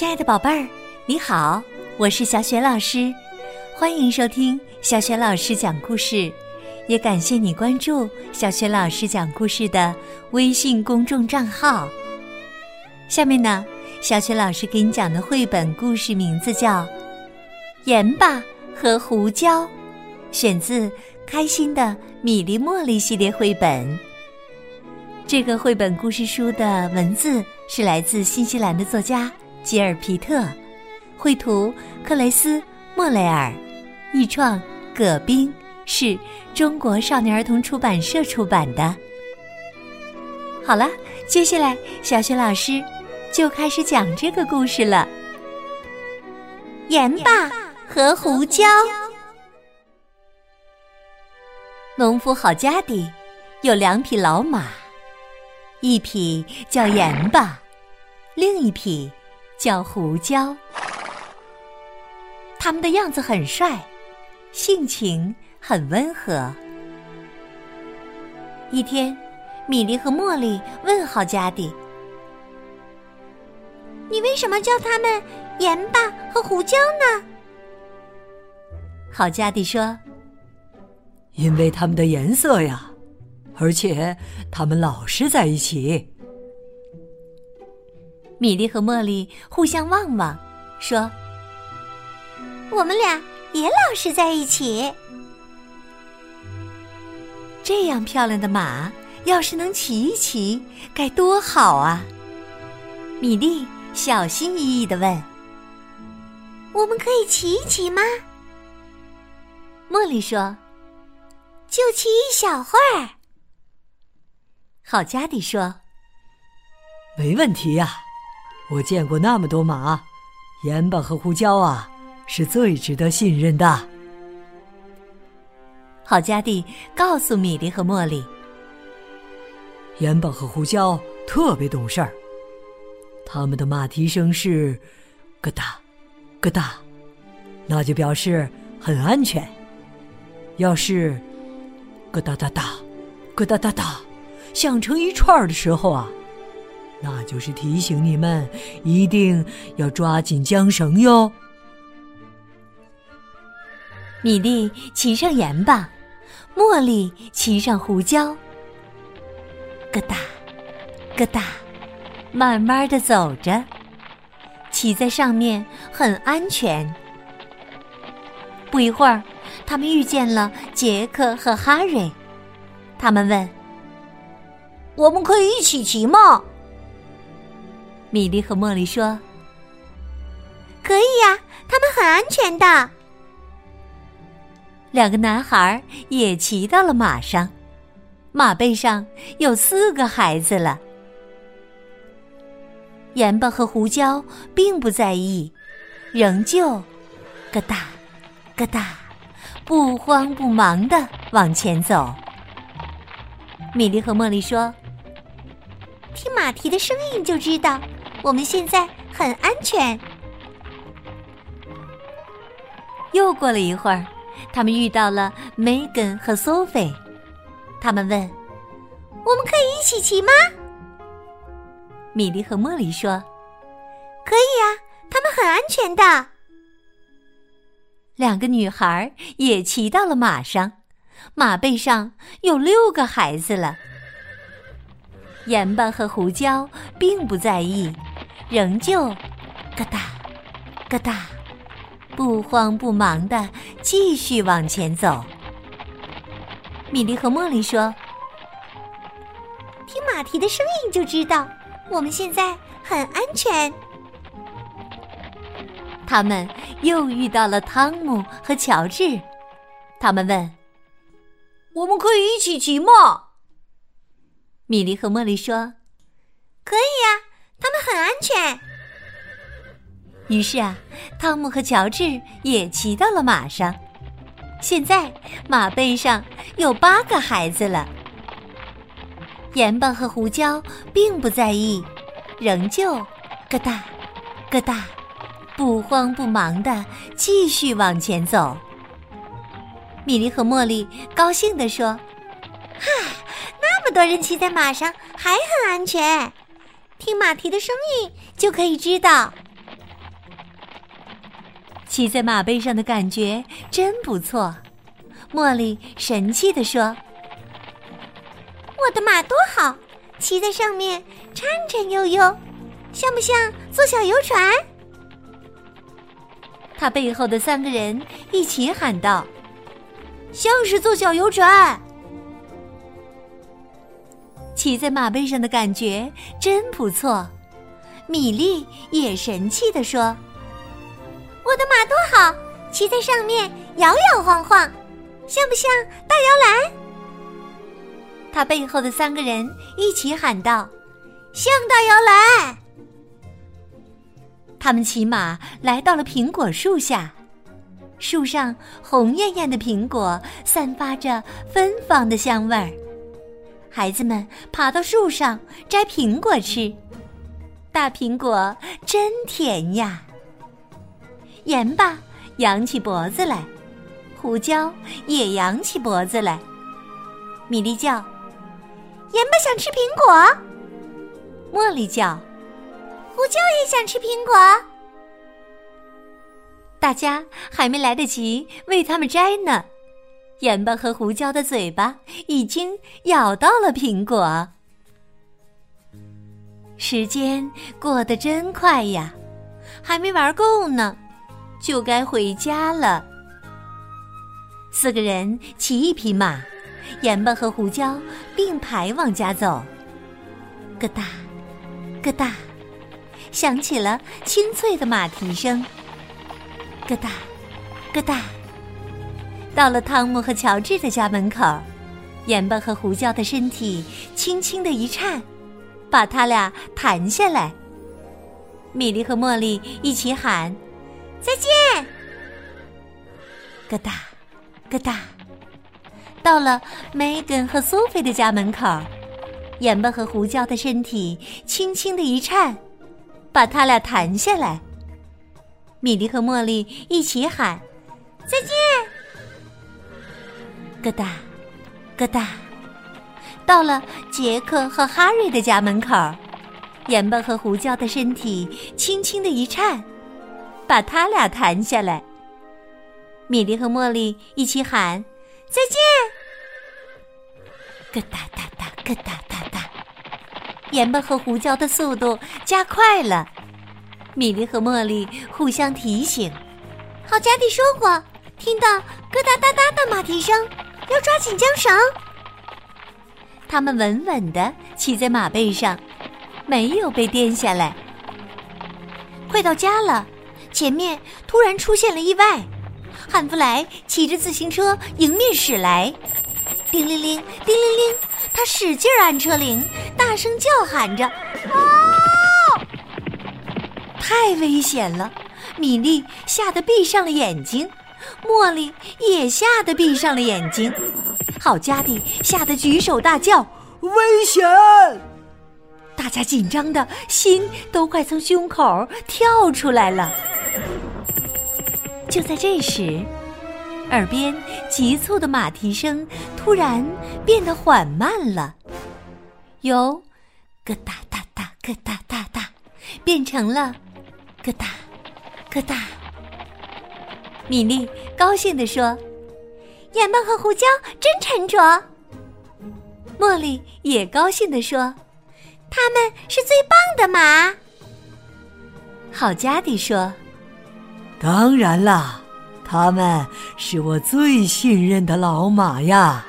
亲爱的宝贝儿，你好，我是小雪老师，欢迎收听小雪老师讲故事，也感谢你关注小雪老师讲故事的微信公众账号。下面呢，小雪老师给你讲的绘本故事名字叫《盐巴和胡椒》，选自《开心的米粒茉莉》系列绘本。这个绘本故事书的文字是来自新西兰的作家吉尔皮特，绘图克雷斯莫雷尔，译创葛冰，是中国少年儿童出版社出版的。好了，接下来小雪老师就开始讲这个故事了。盐巴和胡椒，农夫好家底有两匹老马。一匹叫盐巴，另一匹叫胡椒。他们的样子很帅，性情很温和。一天，米莉和茉莉问好家底：“你为什么叫他们盐巴和胡椒呢？”好家底说：“因为他们的颜色呀。”而且他们老是在一起。米莉和茉莉互相望望，说：“我们俩也老是在一起。这样漂亮的马，要是能骑一骑，该多好啊！”米莉小心翼翼的问：“我们可以骑一骑吗？”茉莉说：“就骑一小会儿。”好家底说：“没问题呀，我见过那么多马，盐巴和胡椒啊，是最值得信任的。”好家弟告诉米莉和茉莉：“盐巴和胡椒特别懂事儿，他们的马蹄声是咯哒咯哒，那就表示很安全；要是咯哒哒哒咯哒哒哒。”响成一串的时候啊，那就是提醒你们一定要抓紧缰绳哟。米莉骑上盐巴，茉莉骑上胡椒，咯哒，咯哒，慢慢的走着，骑在上面很安全。不一会儿，他们遇见了杰克和哈瑞，他们问。我们可以一起骑吗？米莉和茉莉说：“可以呀，他们很安全的。”两个男孩也骑到了马上，马背上有四个孩子了。盐巴和胡椒并不在意，仍旧咯哒咯哒，不慌不忙的往前走。米莉和茉莉说。听马蹄的声音就知道，我们现在很安全。又过了一会儿，他们遇到了梅根和苏菲，他们问：“我们可以一起骑吗？”米莉和茉莉说：“可以呀，他们很安全的。”两个女孩也骑到了马上，马背上有六个孩子了。盐巴和胡椒并不在意，仍旧咯哒咯哒，不慌不忙的继续往前走。米莉和茉莉说：“听马蹄的声音就知道，我们现在很安全。”他们又遇到了汤姆和乔治，他们问：“我们可以一起骑吗？”米莉和茉莉说：“可以呀，很安全。”于是啊，汤姆和乔治也骑到了马上。现在马背上有八个孩子了。盐巴和胡椒并不在意，仍旧咯哒咯哒，不慌不忙的继续往前走。米莉和茉莉高兴地说：“哈！”那么多人骑在马上还很安全，听马蹄的声音就可以知道。骑在马背上的感觉真不错。茉莉神气地说：“我的马多好，骑在上面颤颤悠悠，像不像坐小游船？”他背后的三个人一起喊道：“像是坐小游船。”骑在马背上的感觉真不错。米莉也神气地说：“我的马多好，骑在上面摇摇晃晃，像不像大摇篮？”他背后的三个人一起喊道：“像大摇篮！”他们骑马来到了苹果树下，树上红艳艳的苹果散发着芬芳的香味儿。孩子们爬到树上摘苹果吃，大苹果真甜呀！盐巴扬起脖子来，胡椒也扬起脖子来。米粒叫：“盐巴想吃苹果。”茉莉叫：“胡椒也想吃苹果。”大家还没来得及为他们摘呢。盐巴和胡椒的嘴巴已经咬到了苹果。时间过得真快呀，还没玩够呢，就该回家了。四个人骑一匹马，盐巴和胡椒并排往家走。咯哒，咯哒，响起了清脆的马蹄声。咯哒，咯哒。到了汤姆和乔治的家门口，盐巴和胡椒的身体轻轻的一颤，把他俩弹下来。米莉和茉莉一起喊：“再见！”咯哒，咯哒。到了梅根和苏菲的家门口，盐巴和胡椒的身体轻轻的一颤，把他俩弹下来。米莉和茉莉一起喊：“再见！”咯哒，咯哒，到了杰克和哈瑞的家门口，盐巴和胡椒的身体轻轻的一颤，把他俩弹下来。米莉和茉莉一起喊：“再见！”咯哒哒哒，咯哒哒哒，盐巴和胡椒的速度加快了。米莉和茉莉互相提醒：“好家弟说过，听到咯哒哒哒的马蹄声。”要抓紧缰绳。他们稳稳的骑在马背上，没有被颠下来。快到家了，前面突然出现了意外。汉弗莱骑着自行车迎面驶来，叮铃铃，叮铃铃，他使劲按车铃，大声叫喊着：“啊！”太危险了！米莉吓得闭上了眼睛。茉莉也吓得闭上了眼睛，好家弟吓得举手大叫：“危险！”大家紧张的心都快从胸口跳出来了。就在这时，耳边急促的马蹄声突然变得缓慢了，由咯哒哒哒咯哒哒哒变成了咯哒咯哒。米粒高兴地说：“盐巴和胡椒真沉着。”茉莉也高兴地说：“他们是最棒的马。”好家迪说：“当然啦，他们是我最信任的老马呀。”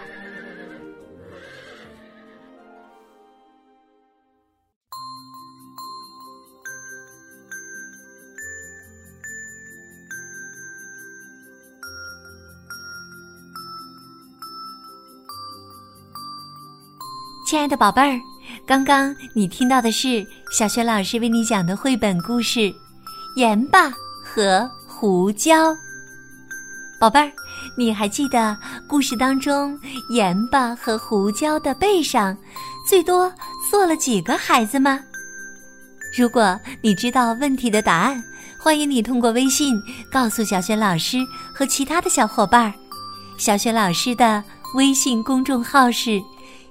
亲爱的宝贝儿，刚刚你听到的是小雪老师为你讲的绘本故事《盐巴和胡椒》。宝贝儿，你还记得故事当中盐巴和胡椒的背上最多坐了几个孩子吗？如果你知道问题的答案，欢迎你通过微信告诉小雪老师和其他的小伙伴儿。小雪老师的微信公众号是。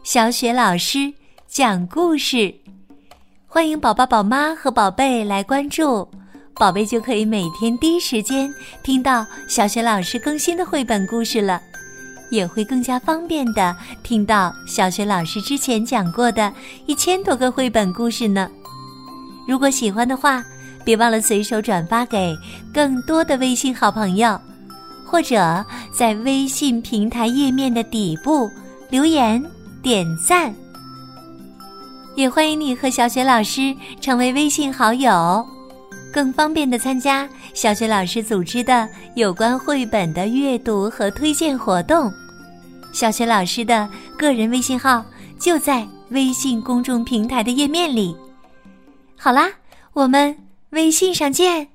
小雪老师讲故事，欢迎宝宝、宝妈和宝贝来关注。宝贝就可以每天第一时间听到小雪老师更新的绘本故事了，也会更加方便的听到小雪老师之前讲过的一千多个绘本故事呢。如果喜欢的话，别忘了随手转发给更多的微信好朋友，或者在微信平台页面的底部留言点赞。也欢迎你和小雪老师成为微信好友，更方便的参加小雪老师组织的有关绘本的阅读和推荐活动。小雪老师的个人微信号就在微信公众平台的页面里。好啦，我们微信上见。